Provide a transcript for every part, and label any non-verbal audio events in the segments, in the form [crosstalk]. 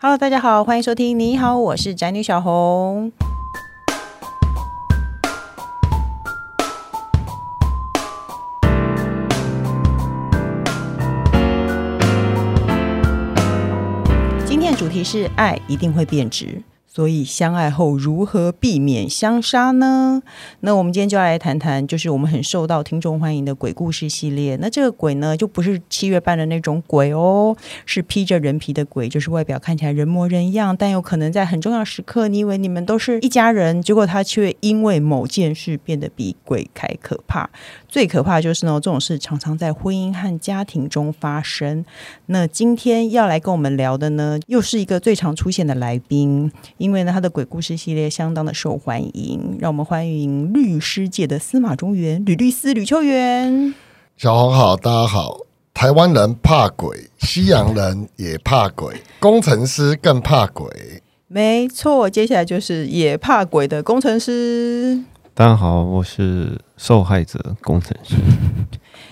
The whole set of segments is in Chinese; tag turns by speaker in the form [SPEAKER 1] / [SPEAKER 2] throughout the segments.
[SPEAKER 1] Hello，大家好，欢迎收听。你好，我是宅女小红。今天的主题是爱一定会变值。所以相爱后如何避免相杀呢？那我们今天就要来谈谈，就是我们很受到听众欢迎的鬼故事系列。那这个鬼呢，就不是七月半的那种鬼哦，是披着人皮的鬼，就是外表看起来人模人样，但有可能在很重要时刻，你以为你们都是一家人，结果他却因为某件事变得比鬼还可怕。最可怕就是呢，这种事常常在婚姻和家庭中发生。那今天要来跟我们聊的呢，又是一个最常出现的来宾。因为呢，他的鬼故事系列相当的受欢迎，让我们欢迎律师界的司马中原吕律师吕秋元。
[SPEAKER 2] 小红好，大家好。台湾人怕鬼，西洋人也怕鬼，工程师更怕鬼。
[SPEAKER 1] 没错，接下来就是也怕鬼的工程师。
[SPEAKER 3] 大家好，我是受害者工程师。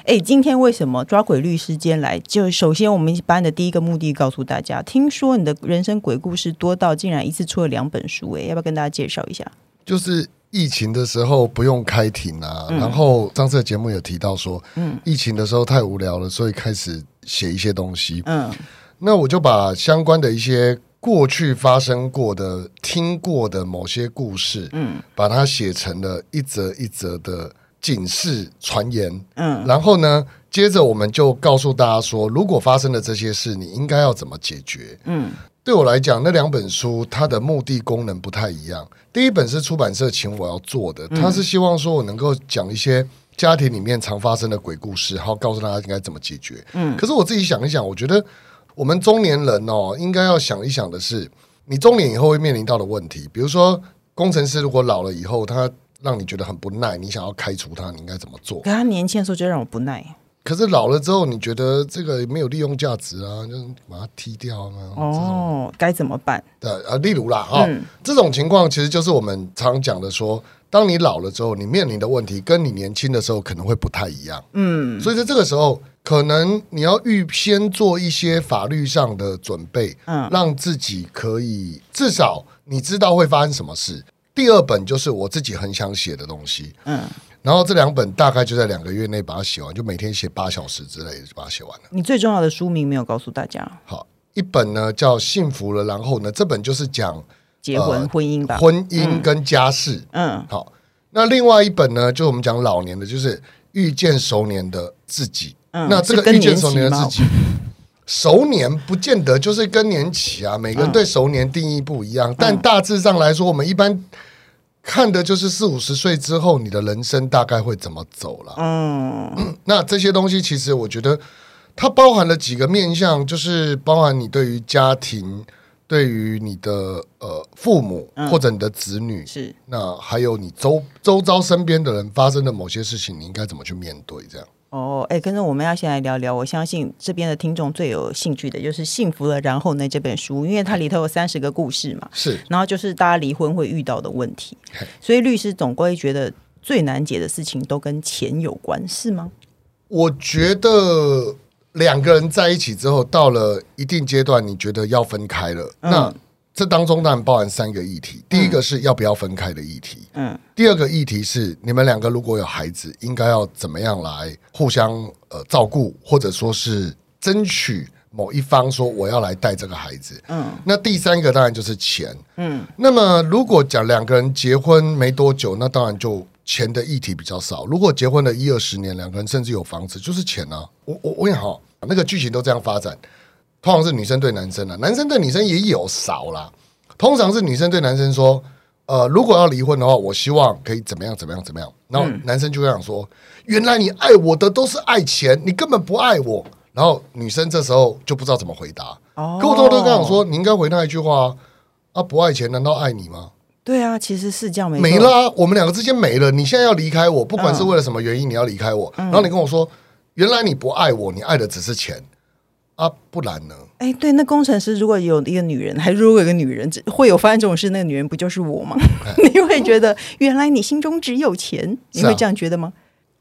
[SPEAKER 1] 哎，今天为什么抓鬼律师间来？就首先，我们班的第一个目的告诉大家，听说你的人生鬼故事多到竟然一次出了两本书，哎，要不要跟大家介绍一下？
[SPEAKER 2] 就是疫情的时候不用开庭啊，嗯、然后上次的节目有提到说，嗯，疫情的时候太无聊了，所以开始写一些东西，嗯，那我就把相关的一些。过去发生过的、听过的某些故事，嗯，把它写成了一则一则的警示传言，嗯，然后呢，接着我们就告诉大家说，如果发生了这些事，你应该要怎么解决？嗯，对我来讲，那两本书它的目的功能不太一样。第一本是出版社请我要做的，他是希望说我能够讲一些家庭里面常发生的鬼故事，然后告诉大家应该怎么解决。嗯，可是我自己想一想，我觉得。我们中年人哦，应该要想一想的是，你中年以后会面临到的问题。比如说，工程师如果老了以后，他让你觉得很不耐，你想要开除他，你应该怎么做？
[SPEAKER 1] 可他年轻的时候就让我不耐。
[SPEAKER 2] 可是老了之后，你觉得这个没有利用价值啊，就把它踢掉啊。
[SPEAKER 1] 哦，该怎么办？
[SPEAKER 2] 对啊，例如啦，哈、嗯，这种情况其实就是我们常讲的说。当你老了之后，你面临的问题跟你年轻的时候可能会不太一样。嗯，所以在这个时候，可能你要预先做一些法律上的准备，嗯，让自己可以至少你知道会发生什么事。第二本就是我自己很想写的东西，嗯，然后这两本大概就在两个月内把它写完，就每天写八小时之类的就把它写完了。
[SPEAKER 1] 你最重要的书名没有告诉大家。
[SPEAKER 2] 好，一本呢叫《幸福了》，然后呢，这本就是讲。
[SPEAKER 1] 结婚、呃、婚姻吧，
[SPEAKER 2] 婚姻跟家事，嗯，嗯，好。那另外一本呢，就我们讲老年的，就是遇见熟年的自己。嗯，那这个遇见熟年的自己，熟年不见得就是更年期啊，每个人对熟年定义不一样。嗯，但大致上来说，我们一般看的就是四五十岁之后，你的人生大概会怎么走了。嗯，嗯，[clears throat] 那这些东西其实我觉得它包含了几个面向，就是包含你对于家庭。对于你的呃父母或者你的子女，嗯、是那还有你周周遭身边的人发生的某些事情，你应该怎么去面对？这样
[SPEAKER 1] 哦，哎，跟着我们要先来聊聊。我相信这边的听众最有兴趣的就是《幸福了》，然后呢这本书，因为它里头有三十个故事嘛，
[SPEAKER 2] 是，
[SPEAKER 1] 然后就是大家离婚会遇到的问题，所以律师总归觉得最难解的事情都跟钱有关，是吗？
[SPEAKER 2] 我觉得。两个人在一起之后，到了一定阶段，你觉得要分开了。嗯、那这当中当然包含三个议题。第一个是要不要分开的议题。嗯。第二个议题是你们两个如果有孩子，应该要怎么样来互相呃照顾，或者说是争取某一方说我要来带这个孩子。嗯。那第三个当然就是钱。嗯。那么如果讲两个人结婚没多久，那当然就。钱的议题比较少。如果结婚了一二十年，两个人甚至有房子，就是钱啊。我我我也好，那个剧情都这样发展。通常是女生对男生啊，男生对女生也有少啦。通常是女生对男生说：“呃，如果要离婚的话，我希望可以怎么样怎么样怎么样。”然后男生就这样说：“原来你爱我的都是爱钱，你根本不爱我。”然后女生这时候就不知道怎么回答。哦，可我都都跟他讲说：“你应该回他一句话啊，不爱钱难道爱你吗？”
[SPEAKER 1] 对啊，其实是这样没，
[SPEAKER 2] 没了，我们两个之间没了。你现在要离开我，不管是为了什么原因，你要离开我，嗯、然后你跟我说，原来你不爱我，你爱的只是钱啊，不然呢？
[SPEAKER 1] 哎，对，那工程师如果有一个女人，还如果有一个女人会有发生这种事，那个女人不就是我吗？[laughs] 你会觉得原来你心中只有钱，你会这样觉得吗？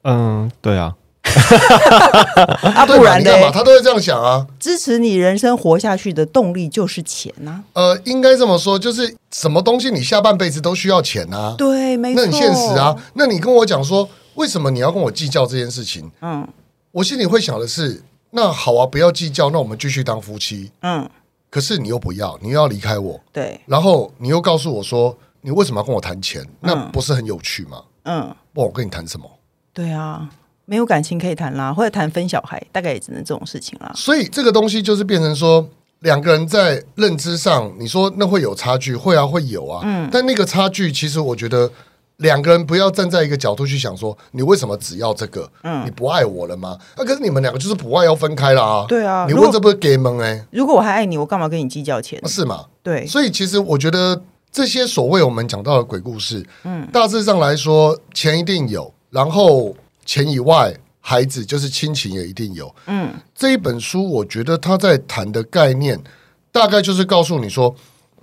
[SPEAKER 3] 嗯，对啊。[laughs]
[SPEAKER 1] 啊，不然呢？
[SPEAKER 2] 他都会这样想啊。
[SPEAKER 1] 支持你人生活下去的动力就是钱呐、啊。
[SPEAKER 2] 呃，应该这么说，就是什么东西你下半辈子都需要钱啊。
[SPEAKER 1] 对，没错。
[SPEAKER 2] 那很现实啊。那你跟我讲说，为什么你要跟我计较这件事情？嗯，我心里会想的是，那好啊，不要计较，那我们继续当夫妻。嗯。可是你又不要，你又要离开我。
[SPEAKER 1] 对。
[SPEAKER 2] 然后你又告诉我说，你为什么要跟我谈钱？那不是很有趣吗？嗯。不，我跟你谈什么？
[SPEAKER 1] 对啊。没有感情可以谈啦，或者谈分小孩，大概也只能这种事情啦。
[SPEAKER 2] 所以这个东西就是变成说，两个人在认知上，你说那会有差距，会啊，会有啊。嗯。但那个差距，其实我觉得两个人不要站在一个角度去想说，你为什么只要这个？嗯。你不爱我了吗？那、啊、可是你们两个就是不爱要分开了啊。
[SPEAKER 1] 对啊。
[SPEAKER 2] 你问这不是给蒙哎？
[SPEAKER 1] 如果我还爱你，我干嘛跟你计较钱？
[SPEAKER 2] 是吗？
[SPEAKER 1] 对。
[SPEAKER 2] 所以其实我觉得这些所谓我们讲到的鬼故事，嗯，大致上来说，钱一定有，然后钱以外。孩子就是亲情也一定有，嗯，这一本书我觉得他在谈的概念，大概就是告诉你说，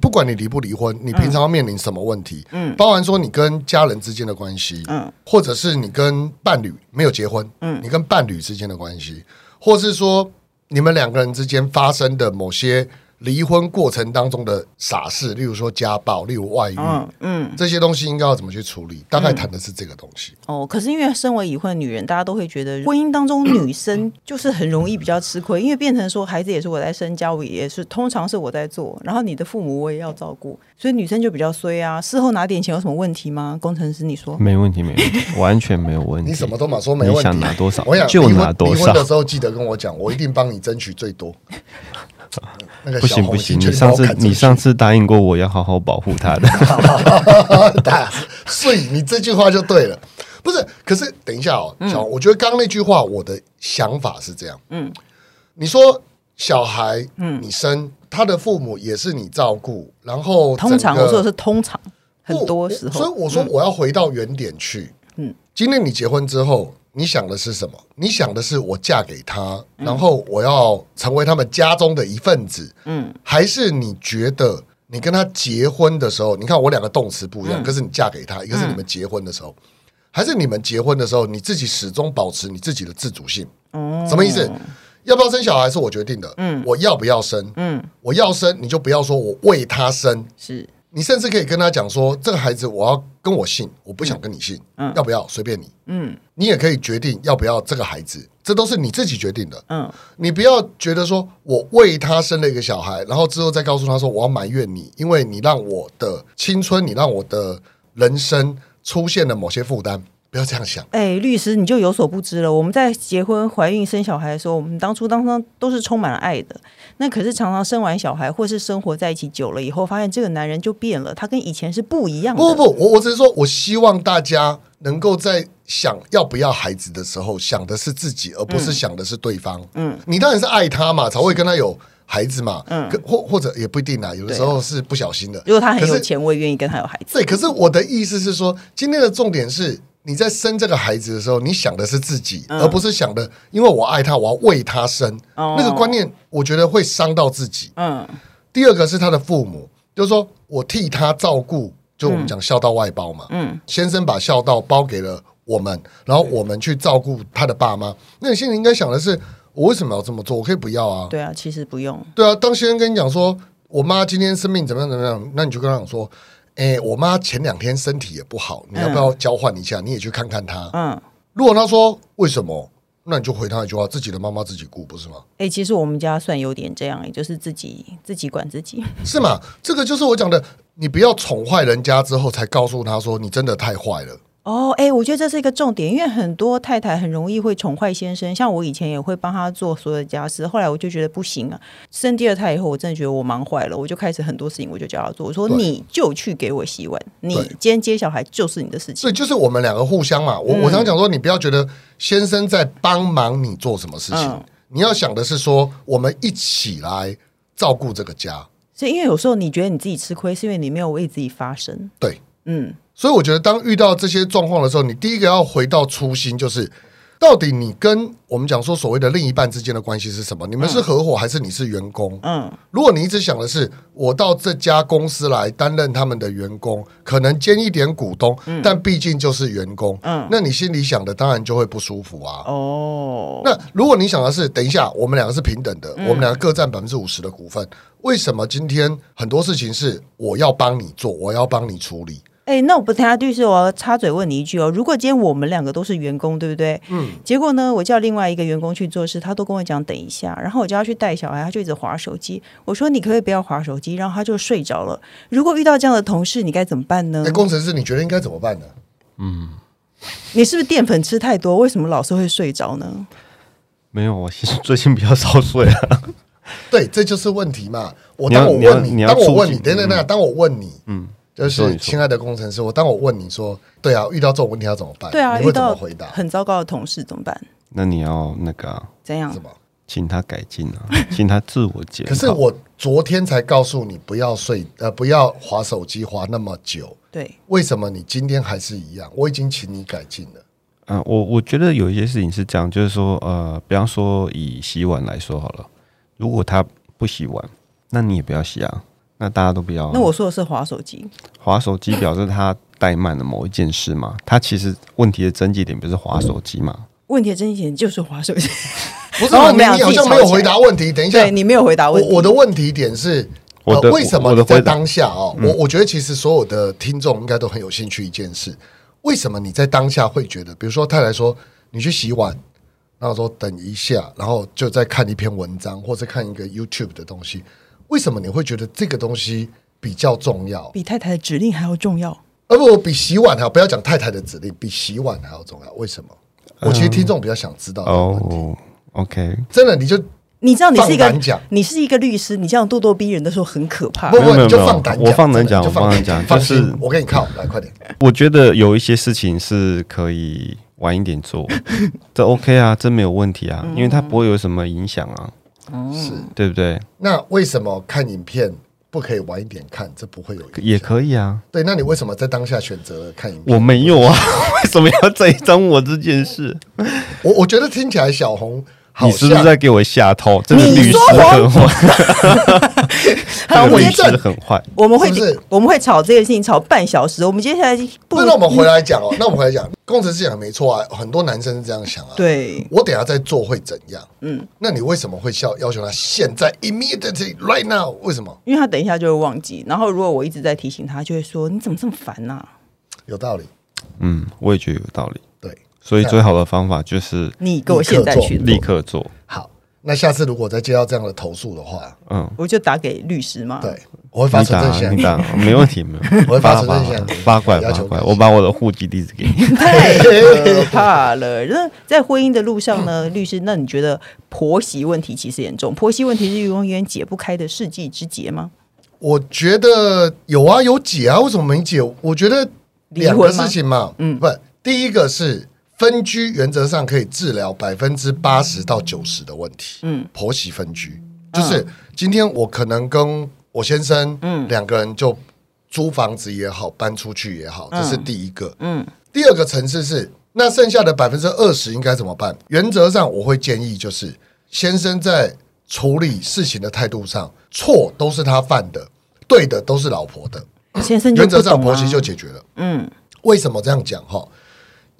[SPEAKER 2] 不管你离不离婚，你平常要面临什么问题，嗯，包含说你跟家人之间的关系，嗯，或者是你跟伴侣没有结婚，嗯，你跟伴侣之间的关系，或是说你们两个人之间发生的某些。离婚过程当中的傻事，例如说家暴，例如外遇，嗯，嗯，这些东西应该要怎么去处理？大概谈的是这个东西。
[SPEAKER 1] 嗯、哦，可是因为身为已婚女人，大家都会觉得婚姻当中女生就是很容易比较吃亏，因为变成说孩子也是我在生，家务也是通常是我在做，然后你的父母我也要照顾，所以女生就比较衰啊。事后拿点钱有什么问题吗？工程师，你说
[SPEAKER 3] 没问题，没问题，完全没有问题。
[SPEAKER 2] 你什么都嘛说没问题，你
[SPEAKER 3] 想拿多少，
[SPEAKER 2] 我想
[SPEAKER 3] 就拿多少。
[SPEAKER 2] 离婚的时候记得跟我讲，我一定帮你争取最多。
[SPEAKER 3] 不行不行，你上次你上次答应过我要好好保护他的，[laughs]
[SPEAKER 2] 所以你这句话就对了。不是，可是等一下哦，我觉得刚刚那句话，我的想法是这样。嗯，你说小孩，嗯，你生他的父母也是你照顾，然后
[SPEAKER 1] 通常我说的是通常，很多时候，
[SPEAKER 2] 所以我说我要回到原点去。嗯，今天你结婚之后。你想的是什么？你想的是我嫁给他，然后我要成为他们家中的一份子，嗯，还是你觉得你跟他结婚的时候，你看我两个动词不一样，嗯、可是你嫁给他，一个是你们结婚的时候，嗯、还是你们结婚的时候，你自己始终保持你自己的自主性？嗯，什么意思？要不要生小孩是我决定的，嗯，我要不要生？嗯，我要生，你就不要说我为他生，是。你甚至可以跟他讲说，这个孩子我要跟我姓，我不想跟你姓，嗯，要不要随便你，嗯，你也可以决定要不要这个孩子，这都是你自己决定的，嗯，你不要觉得说我为他生了一个小孩，然后之后再告诉他说我要埋怨你，因为你让我的青春，你让我的人生出现了某些负担。不要这样想。
[SPEAKER 1] 哎，律师，你就有所不知了。我们在结婚、怀孕、生小孩的时候，我们当初当中都是充满了爱的。那可是常常生完小孩，或是生活在一起久了以后，发现这个男人就变了，他跟以前是不一样的。
[SPEAKER 2] 不不不，我我只是说，我希望大家能够在想要不要孩子的时候，想的是自己，而不是想的是对方。嗯，你当然是爱他嘛，才会跟他有孩子嘛。嗯，或或者也不一定啊，有的时候是不小心的。
[SPEAKER 1] 如果他很有钱，我也愿意跟他有孩子。
[SPEAKER 2] 对，可是我的意思是说，今天的重点是。你在生这个孩子的时候，你想的是自己，嗯、而不是想的，因为我爱他，我要为他生。哦、那个观念，我觉得会伤到自己。嗯。第二个是他的父母，就是说我替他照顾，就我们讲孝道外包嘛。嗯。先生把孝道包给了我们，然后我们去照顾他的爸妈。那你心里应该想的是，我为什么要这么做？我可以不要啊。
[SPEAKER 1] 对啊，其实不用。
[SPEAKER 2] 对啊，当先生跟你讲说，我妈今天生病怎么样怎么样，那你就跟他讲说。哎，我妈前两天身体也不好，你要不要交换一下？嗯、你也去看看她。嗯，如果她说为什么，那你就回她一句话：自己的妈妈自己顾，不是吗？
[SPEAKER 1] 哎，其实我们家算有点这样，也就是自己自己管自己，[laughs]
[SPEAKER 2] 是吗？这个就是我讲的，你不要宠坏人家之后，才告诉他说你真的太坏了。
[SPEAKER 1] 哦，哎，我觉得这是一个重点，因为很多太太很容易会宠坏先生。像我以前也会帮他做所有的家事，后来我就觉得不行啊。生第二胎以后，我真的觉得我忙坏了，我就开始很多事情我就叫他做。我说你就去给我洗碗，你今天接小孩就是你的事情。
[SPEAKER 2] 所以就是我们两个互相嘛。我、嗯、我常讲说，你不要觉得先生在帮忙你做什么事情，嗯、你要想的是说，我们一起来照顾这个家。
[SPEAKER 1] 所以因为有时候你觉得你自己吃亏，是因为你没有为自己发声。
[SPEAKER 2] 对，嗯。所以我觉得，当遇到这些状况的时候，你第一个要回到初心，就是到底你跟我们讲说所谓的另一半之间的关系是什么？你们是合伙还是你是员工？嗯，如果你一直想的是我到这家公司来担任他们的员工，可能兼一点股东，嗯、但毕竟就是员工，嗯，那你心里想的当然就会不舒服啊。哦，那如果你想的是等一下我们两个是平等的，嗯、我们两个各占百分之五十的股份，为什么今天很多事情是我要帮你做，我要帮你处理？
[SPEAKER 1] 哎，那我不太律师，我要插嘴问你一句哦。如果今天我们两个都是员工，对不对？嗯。结果呢，我叫另外一个员工去做事，他都跟我讲等一下，然后我叫他去带小孩，他就一直划手机。我说你可以不要划手机，然后他就睡着了。如果遇到这样的同事，你该怎么办呢？
[SPEAKER 2] 那，工程师，你觉得应该怎么办呢？
[SPEAKER 1] 嗯，你是不是淀粉吃太多？为什么老是会睡着呢？
[SPEAKER 3] 没有，我其实最近比较少睡啊。
[SPEAKER 2] 对，这就是问题嘛。我当我问你，你当我问你，等等等，当我问你，嗯。就是亲爱的工程师，我当我问你说，对啊，遇到这种问题要怎么办？
[SPEAKER 1] 对啊，
[SPEAKER 2] 你会怎么回答？
[SPEAKER 1] 很糟糕的同事怎么办？
[SPEAKER 3] 那你要那个
[SPEAKER 1] 怎样？
[SPEAKER 2] 什么？
[SPEAKER 3] 请他改进啊，[laughs] 请他自我检讨。
[SPEAKER 2] 可是我昨天才告诉你不要睡，呃，不要划手机划那么久。
[SPEAKER 1] 对，
[SPEAKER 2] 为什么你今天还是一样？我已经请你改进了。
[SPEAKER 3] 嗯、呃，我我觉得有一些事情是这样，就是说，呃，比方说以洗碗来说好了，如果他不洗碗，那你也不要洗啊。那大家都不要。
[SPEAKER 1] 那我说的是滑手机，
[SPEAKER 3] 滑手机表示他怠慢了某一件事嘛？他其实问题的症结点不是滑手机嘛？
[SPEAKER 1] 问题的症结点就是滑手机。[laughs]
[SPEAKER 2] 不是，你好像没有回答问题。等一下，
[SPEAKER 1] 对你没有回答问题。
[SPEAKER 2] 我的问题点是，呃，为什么你在当下哦？我我觉得其实所有的听众应该都很有兴趣一件事：为什么你在当下会觉得，比如说太太说你去洗碗，然后说等一下，然后就再看一篇文章或者看一个 YouTube 的东西。为什么你会觉得这个东西比较重要？
[SPEAKER 1] 比太太的指令还要重要？
[SPEAKER 2] 而不比洗碗还要，不要讲太太的指令，比洗碗还要重要。为什么？嗯、我其实听众比较想知道
[SPEAKER 3] 哦。OK，
[SPEAKER 2] 真的，你就
[SPEAKER 1] 你知道你是一个你是一个律师，你这样咄咄逼人的时候很可怕。
[SPEAKER 2] 不不，你就放胆讲，
[SPEAKER 3] 我放胆讲，我放胆讲，就是
[SPEAKER 2] 我给你靠，来快点。
[SPEAKER 3] 我觉得有一些事情是可以晚一点做，这 OK 啊，这没有问题啊，因为它不会有什么影响啊。是对不对？
[SPEAKER 2] 那为什么看影片不可以晚一点看？这不会有
[SPEAKER 3] 也可以啊。
[SPEAKER 2] 对，那你为什么在当下选择了看影片？
[SPEAKER 3] 我没有啊，[laughs] 为什么要栽赃我这件事？
[SPEAKER 2] 我我觉得听起来小红。
[SPEAKER 3] 你是不是在给我下套？真的律师很坏，[laughs] 好，律师很坏。
[SPEAKER 1] 我们会我们会吵这个事情吵半小时。我们接下来不，
[SPEAKER 2] 那我们回来讲哦。[laughs] 那我们回来讲，工程师讲没错啊，很多男生是这样想啊。
[SPEAKER 1] 对，
[SPEAKER 2] 我等下再做会怎样？嗯，那你为什么会要要求他现在 immediately right now？为什么？
[SPEAKER 1] 因为他等一下就会忘记。然后如果我一直在提醒他，就会说你怎么这么烦呐？
[SPEAKER 2] 有道理。
[SPEAKER 3] 嗯，我也觉得有道理。所以最好的方法就是
[SPEAKER 1] 你给我现在去
[SPEAKER 3] 立刻做。
[SPEAKER 2] 好，那下次如果再接到这样的投诉的话，
[SPEAKER 1] 嗯，我就打给律师嘛。
[SPEAKER 2] 对，我会发存证信，
[SPEAKER 3] 你打，[laughs] 没问题，没有，我会发存证信，八怪八怪，我把我的户籍地址给你。[laughs]
[SPEAKER 1] 太可 [laughs] 怕了！那在婚姻的路上呢，律师，那你觉得婆媳问题其实严重？婆媳问题是永远解不开的世纪之结吗？
[SPEAKER 2] 我觉得有啊，有解啊，为什么没解？我觉得两个事情嘛，嗯，不，第一个是。分居原则上可以治疗百分之八十到九十的问题。嗯，婆媳分居就是今天我可能跟我先生，嗯，两个人就租房子也好，搬出去也好，这是第一个。嗯，第二个层次是那剩下的百分之二十应该怎么办？原则上我会建议就是先生在处理事情的态度上，错都是他犯的，对的都是老婆的。
[SPEAKER 1] 先生
[SPEAKER 2] 原则上婆媳就解决了。嗯，为什么这样讲？哈。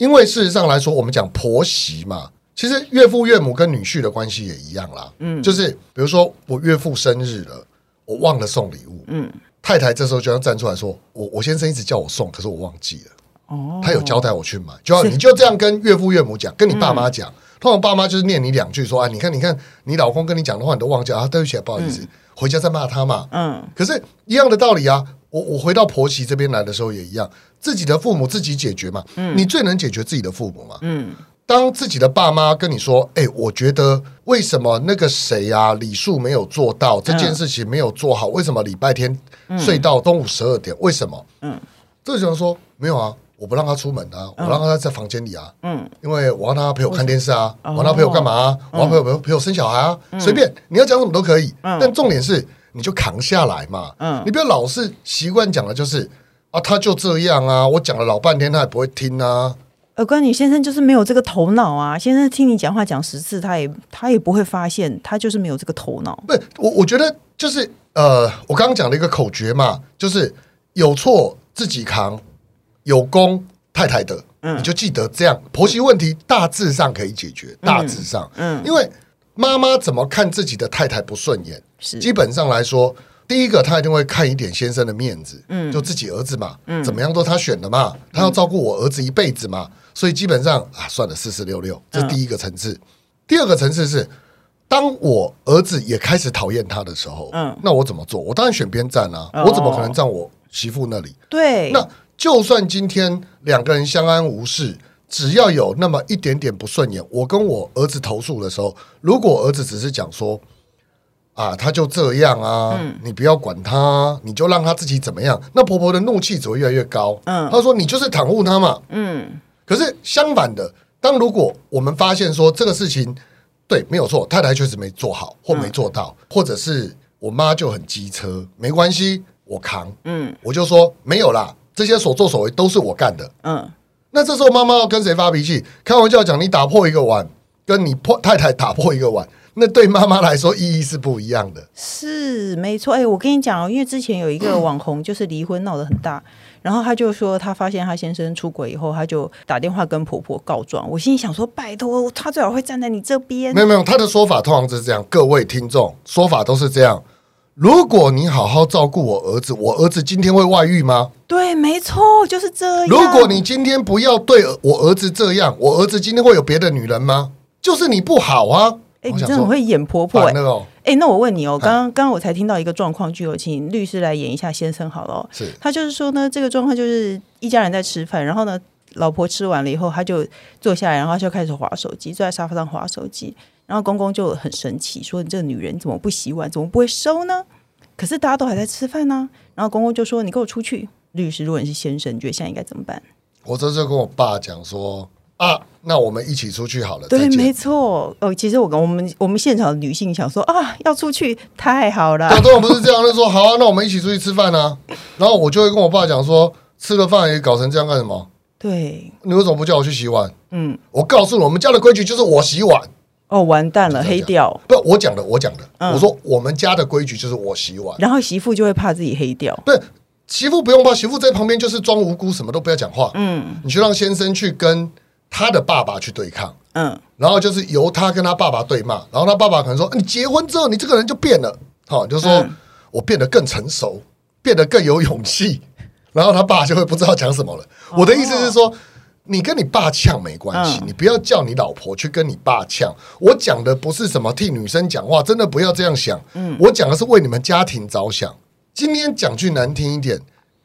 [SPEAKER 2] 因为事实上来说，我们讲婆媳嘛，其实岳父岳母跟女婿的关系也一样啦。嗯，就是比如说我岳父生日了，我忘了送礼物，嗯，太太这时候就要站出来说，我我先生一直叫我送，可是我忘记了。哦，他有交代我去买，就要 [laughs] 你就这样跟岳父岳母讲，跟你爸妈讲，通常爸妈就是念你两句说，啊，你看你看你老公跟你讲的话你都忘记啊，对不起，不好意思，回家再骂他嘛。嗯，可是一样的道理啊。我我回到婆媳这边来的时候也一样，自己的父母自己解决嘛。嗯，你最能解决自己的父母嘛。嗯，当自己的爸妈跟你说：“哎，我觉得为什么那个谁啊，礼数没有做到，这件事情没有做好，为什么礼拜天睡到中午十二点？为什么？”嗯，这时候说没有啊，我不让他出门啊，我让他在房间里啊。嗯，因为我让他陪我看电视啊，我让他陪我干嘛啊？我要陪我陪陪我生小孩啊，随便你要讲什么都可以。但重点是。你就扛下来嘛，嗯，你不要老是习惯讲的就是啊，他就这样啊，我讲了老半天他也不会听啊，
[SPEAKER 1] 耳哥，你先生就是没有这个头脑啊！先生听你讲话讲十次，他也他也不会发现，他就是没有这个头脑。
[SPEAKER 2] 不，我我觉得就是呃，我刚刚讲了一个口诀嘛，就是有错自己扛，有功太太的，嗯，你就记得这样，婆媳问题大致上可以解决，大致上，嗯，嗯因为妈妈怎么看自己的太太不顺眼，是基本上来说。第一个，他一定会看一点先生的面子，嗯，就自己儿子嘛，嗯，怎么样都他选的嘛，他要照顾我儿子一辈子嘛，所以基本上啊，算了，四四六六，这第一个层次。第二个层次是，当我儿子也开始讨厌他的时候，嗯，那我怎么做？我当然选边站啊，我怎么可能站我媳妇那里？对，那就算今天两个人相安无事，只要有那么一点点不顺眼，我跟我儿子投诉的时候，如果儿子只是讲说。啊，他就这样啊，嗯、你不要管他，你就让他自己怎么样。那婆婆的怒气只会越来越高。嗯，她说你就是袒护他嘛。嗯，可是相反的，当如果我们发现说这个事情对没有错，太太确实没做好或没做到，嗯、或者是我妈就很机车，没关系，我扛。嗯，我就说没有啦，这些所作所为都是我干的。嗯，那这时候妈妈要跟谁发脾气？开玩笑讲，你打破一个碗，跟你破太太打破一个碗。那对妈妈来说意义是不一样的，
[SPEAKER 1] 是没错。哎、欸，我跟你讲哦，因为之前有一个网红就是离婚闹得很大，然后他就说他发现他先生出轨以后，他就打电话跟婆婆告状。我心里想说，拜托，他最好会站在你这边。
[SPEAKER 2] 没有没有，他的说法通常是这样，各位听众说法都是这样。如果你好好照顾我儿子，我儿子今天会外遇吗？
[SPEAKER 1] 对，没错，就是这样。
[SPEAKER 2] 如果你今天不要对我儿子这样，我儿子今天会有别的女人吗？就是你不好啊。
[SPEAKER 1] 哎，你真的很会演婆婆哎！哎，那我问你哦，刚刚刚刚我才听到一个状况，就有请律师来演一下先生好了。是，他就是说呢，这个状况就是一家人在吃饭，然后呢，老婆吃完了以后，他就坐下来，然后他就开始划手机，坐在沙发上划手机，然后公公就很生气，说：“你这个女人怎么不洗碗，怎么不会收呢？”可是大家都还在吃饭呢，然后公公就说：“你给我出去！”律师，如果你是先生，你觉得现在应该怎么办？
[SPEAKER 2] 我这就跟我爸讲说。啊，那我们一起出去好了。
[SPEAKER 1] 对，没错。哦，其实我跟我们我们现场的女性想说啊，要出去太好了。
[SPEAKER 2] 很多人不是这样，就说好啊，那我们一起出去吃饭啊。然后我就会跟我爸讲说，吃了饭也搞成这样干什么？
[SPEAKER 1] 对，
[SPEAKER 2] 你为什么不叫我去洗碗？嗯，我告诉你，我们家的规矩就是我洗碗。
[SPEAKER 1] 哦，完蛋了，黑掉。
[SPEAKER 2] 不，我讲的，我讲的，嗯、我说我们家的规矩就是我洗碗。
[SPEAKER 1] 然后媳妇就会怕自己黑掉。
[SPEAKER 2] 对，媳妇不用怕，媳妇在旁边就是装无辜，什么都不要讲话。嗯，你去让先生去跟。他的爸爸去对抗，嗯，然后就是由他跟他爸爸对骂，然后他爸爸可能说：“你结婚之后，你这个人就变了，好，就是说我变得更成熟，变得更有勇气。”然后他爸就会不知道讲什么了。我的意思是说，你跟你爸呛没关系，你不要叫你老婆去跟你爸呛。我讲的不是什么替女生讲话，真的不要这样想。嗯，我讲的是为你们家庭着想。今天讲句难听一点，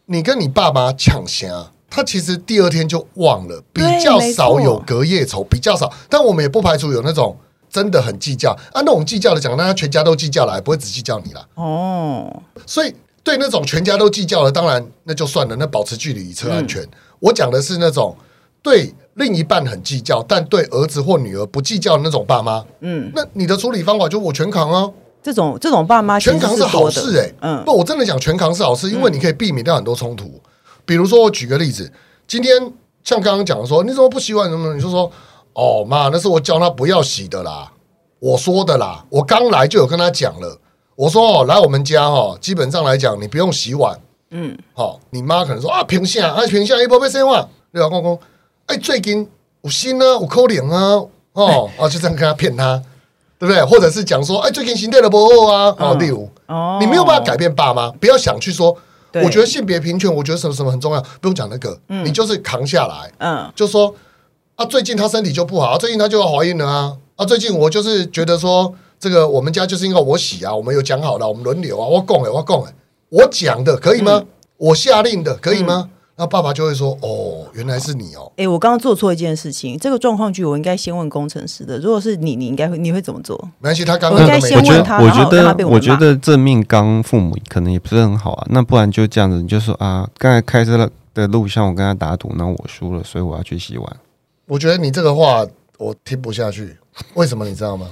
[SPEAKER 2] 你跟你爸妈呛声。他其实第二天就忘了，比较少有隔夜仇，比较少。但我们也不排除有那种真的很计较啊，那种计较的讲，那他全家都计较了，也不会只计较你了。哦，所以对那种全家都计较了，当然那就算了，那保持距离以策安全。嗯、我讲的是那种对另一半很计较，但对儿子或女儿不计较的那种爸妈。嗯，那你的处理方法就我全扛啊。
[SPEAKER 1] 这种这种爸妈
[SPEAKER 2] 全扛是好事哎、欸。嗯，不，我真的讲全扛是好事，因为你可以避免掉很多冲突。比如说，我举个例子，今天像刚刚讲的说，你怎么不洗碗？什么？你就说，哦妈，那是我叫他不要洗的啦，我说的啦。我刚来就有跟他讲了，我说哦，来我们家哦，基本上来讲，你不用洗碗。嗯，好，你妈可能说啊，平下啊，平下一波被生话，对吧？公公，哎，最近有心啊，有可怜啊，哦，[laughs] 啊，就这样跟他骗他，对不对？或者是讲说，哎，最近心态的不好啊，哦，例如，哦，你没有办法改变爸妈，不要想去说。对。我觉得性别平权，我觉得什么什么很重要，不用讲那个，嗯、你就是扛下来，嗯，就说啊，最近她身体就不好，最近她就要怀孕了啊，啊，最近我就是觉得说，这个我们家就是因为我洗啊，我们有讲好了，我们轮流啊，我供哎，我供哎，我讲的可以吗？嗯、我下令的可以吗？嗯那爸爸就会说：“哦，原来是你哦。”
[SPEAKER 1] 哎、欸，我刚刚做错一件事情，这个状况剧我应该先问工程师的。如果是你，你应该会你会怎么做？
[SPEAKER 2] 没关系，他刚刚应该
[SPEAKER 3] 先问他。我觉得，我觉得正命刚父母可能也不是很好啊。那不然就这样子，你就说啊，刚才开车的路上我跟他打赌，那我输了，所以我要去洗碗。
[SPEAKER 2] 我觉得你这个话我听不下去，为什么你知道吗？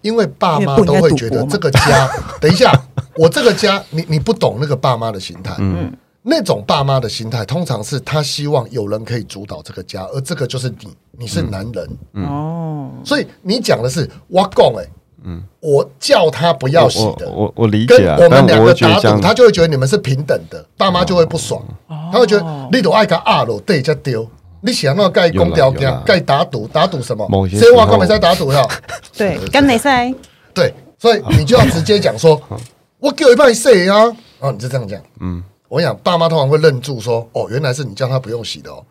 [SPEAKER 2] 因为爸妈都会觉得这个家，等一下，我这个家，你你不懂那个爸妈的心态，嗯。那种爸妈的心态，通常是他希望有人可以主导这个家，而这个就是你，你是男人。
[SPEAKER 1] 哦，
[SPEAKER 2] 所以你讲的是我讲哎，嗯，我叫他不要洗的，
[SPEAKER 3] 我我，我理解啊。
[SPEAKER 2] 跟我们两个打赌，他就会觉得你们是平等的，爸妈就会不爽，他会觉得你都爱个二楼对着丢。你想要盖公雕盖盖打赌打赌什么？谁话讲没在打赌哈？[laughs]
[SPEAKER 1] 对，跟没赛。
[SPEAKER 2] 对，所以你就要直接讲说，[laughs] 我给一半谁啊？哦，你就这样讲。嗯，我想爸妈通常会愣住说，哦，原来是你叫他不用洗的哦。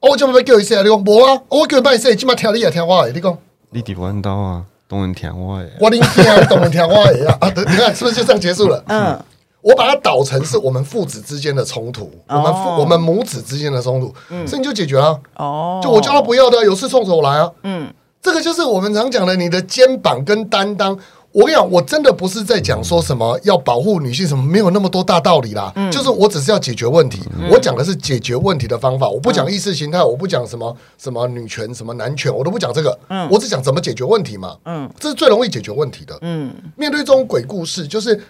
[SPEAKER 2] 哦，我叫不叫一谁啊？你讲无啊？我叫一半谁？起码听你也听我的。你讲，
[SPEAKER 3] 你底弯刀啊，都能听我的。
[SPEAKER 2] 我听啊，都能听我的啊！[laughs] 你看是不是就这样结束了？嗯。我把它导成是我们父子之间的冲突，我们父我们母子之间的冲突，所以你就解决了。哦，就我叫他不要的，有事冲着我来啊。嗯，这个就是我们常讲的，你的肩膀跟担当。我跟你讲，我真的不是在讲说什么要保护女性什么，没有那么多大道理啦。就是我只是要解决问题，我讲的是解决问题的方法，我不讲意识形态，我不讲什么什么女权什么男权，我都不讲这个。嗯，我只讲怎么解决问题嘛。嗯，这是最容易解决问题的。嗯，面对这种鬼故事，就是。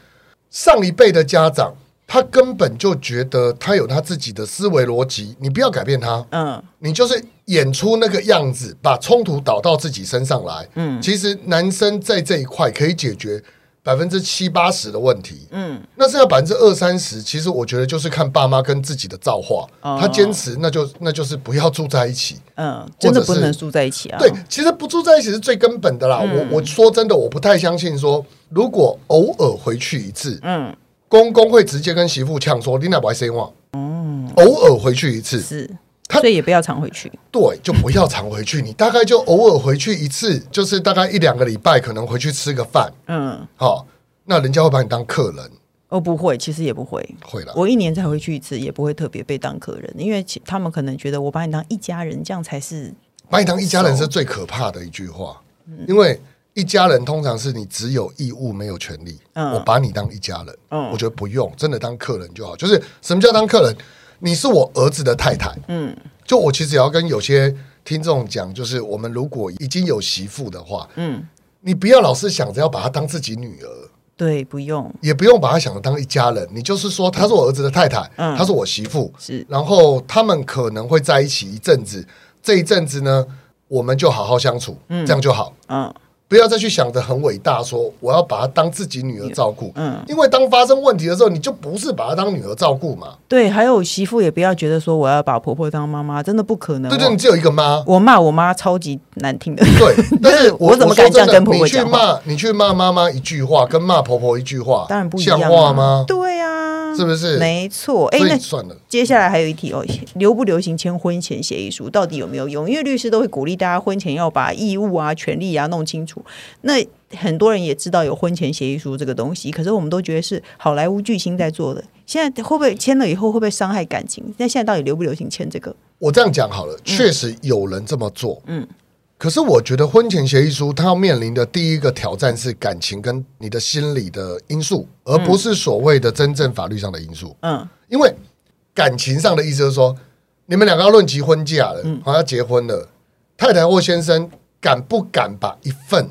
[SPEAKER 2] 上一辈的家长，他根本就觉得他有他自己的思维逻辑，你不要改变他，嗯，你就是演出那个样子，把冲突导到自己身上来，嗯，其实男生在这一块可以解决百分之七八十的问题，嗯，那剩下百分之二三十，其实我觉得就是看爸妈跟自己的造化，哦、他坚持那就那就是不要住在一起，
[SPEAKER 1] 嗯，真的不能住在一起啊，
[SPEAKER 2] 对，其实不住在一起是最根本的啦，嗯、我我说真的，我不太相信说。如果偶尔回去一次，嗯，公公会直接跟媳妇呛说：“你那不爱说话。”嗯，偶尔回去一次
[SPEAKER 1] 是，他所以也不要常回去。
[SPEAKER 2] 对，就不要常回去。你大概就偶尔回去一次，就是大概一两个礼拜，可能回去吃个饭。嗯，好，那人家会把你当客人？
[SPEAKER 1] 哦，不会，其实也不会。
[SPEAKER 2] 会了，
[SPEAKER 1] 我一年才回去一次，也不会特别被当客人，因为他们可能觉得我把你当一家人，这样才是
[SPEAKER 2] 把你当一家人是最可怕的一句话，因为。一家人通常是你只有义务没有权利。嗯，我把你当一家人，嗯，我觉得不用，真的当客人就好。就是什么叫当客人？你是我儿子的太太，嗯，就我其实也要跟有些听众讲，就是我们如果已经有媳妇的话，嗯，你不要老是想着要把她当自己女儿，
[SPEAKER 1] 对，不用，
[SPEAKER 2] 也不用把她想着当一家人。你就是说，她是我儿子的太太，嗯，她是我媳妇，是，然后他们可能会在一起一阵子，这一阵子呢，我们就好好相处，嗯，这样就好，嗯。不要再去想着很伟大，说我要把她当自己女儿照顾。嗯，因为当发生问题的时候，你就不是把她当女儿照顾嘛。
[SPEAKER 1] 对，还有媳妇也不要觉得说我要把婆婆当妈妈，真的不可能。
[SPEAKER 2] 对对，你只有一个妈。
[SPEAKER 1] 我骂我妈超级难听的。
[SPEAKER 2] 对，[laughs] 但是我，
[SPEAKER 1] 我怎么敢这样跟婆婆讲？
[SPEAKER 2] 你去骂，你去骂妈妈一句话，跟骂婆婆一句话，
[SPEAKER 1] 当然不一样，
[SPEAKER 2] 像话吗？
[SPEAKER 1] 对呀、啊。
[SPEAKER 2] 是不是？
[SPEAKER 1] 没错。哎，那算了。接下来还有一题哦，流不流行签婚前协议书？到底有没有用？因为律师都会鼓励大家婚前要把义务啊、权利啊弄清楚。那很多人也知道有婚前协议书这个东西，可是我们都觉得是好莱坞巨星在做的。现在会不会签了以后会不会伤害感情？那现在到底流不流行签这个？
[SPEAKER 2] 我这样讲好了，确实有人这么做。嗯。可是我觉得婚前协议书，它要面临的第一个挑战是感情跟你的心理的因素，而不是所谓的真正法律上的因素。嗯，因为感情上的意思就是说，你们两个要论及婚嫁了，好要结婚了，太太或先生敢不敢把一份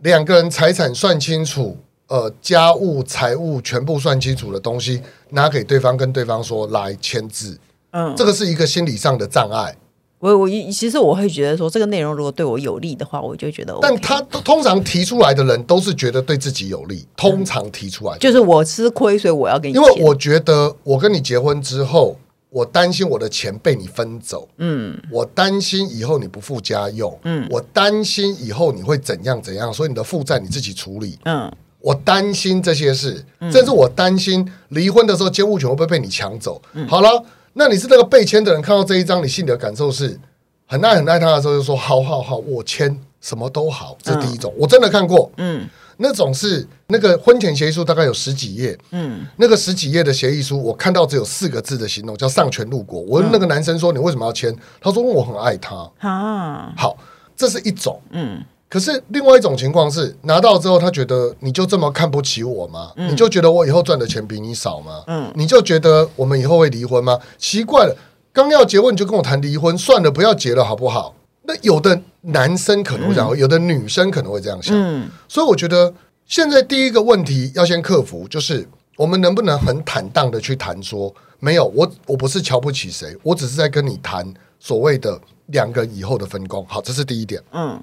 [SPEAKER 2] 两个人财产算清楚，呃，家务财务全部算清楚的东西拿给对方，跟对方说来签字？嗯，这个是一个心理上的障碍。
[SPEAKER 1] 我我其实我会觉得说，这个内容如果对我有利的话，我就觉得、OK。
[SPEAKER 2] 但他通常提出来的人都是觉得对自己有利，通常提出来、嗯、
[SPEAKER 1] 就是我吃亏，所以我要给你。
[SPEAKER 2] 因为我觉得我跟你结婚之后，我担心我的钱被你分走，嗯，我担心以后你不付家用，嗯，我担心以后你会怎样怎样，所以你的负债你自己处理，嗯，我担心这些事，甚至我担心离婚的时候监护权会不会被你抢走。嗯、好了。那你是那个被签的人，看到这一张，你心里的感受是很爱很爱他的时候，就说好好好，我签什么都好。这是第一种，我真的看过，嗯，那种是那个婚前协议书，大概有十几页，嗯，那个十几页的协议书，我看到只有四个字的形容，叫上权入国。我问那个男生说：“你为什么要签？”他说：“我很爱他。”啊，好，这是一种，嗯。可是另外一种情况是，拿到之后，他觉得你就这么看不起我吗？嗯、你就觉得我以后赚的钱比你少吗？嗯，你就觉得我们以后会离婚吗？奇怪了，刚要结婚你就跟我谈离婚，算了，不要结了，好不好？那有的男生可能会这样，嗯、有的女生可能会这样想。嗯，所以我觉得现在第一个问题要先克服，就是我们能不能很坦荡的去谈说，没有我我不是瞧不起谁，我只是在跟你谈所谓的两个人以后的分工。好，这是第一点。嗯，